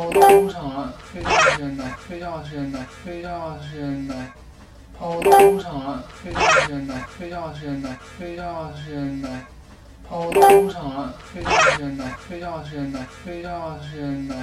跑到工厂了，睡觉时间到，睡觉时间到，睡觉时间到。跑到工厂了，睡觉时间到，睡觉时间到，睡觉时间到。跑到工厂了，睡觉时间到，睡觉时间到，睡觉时间到。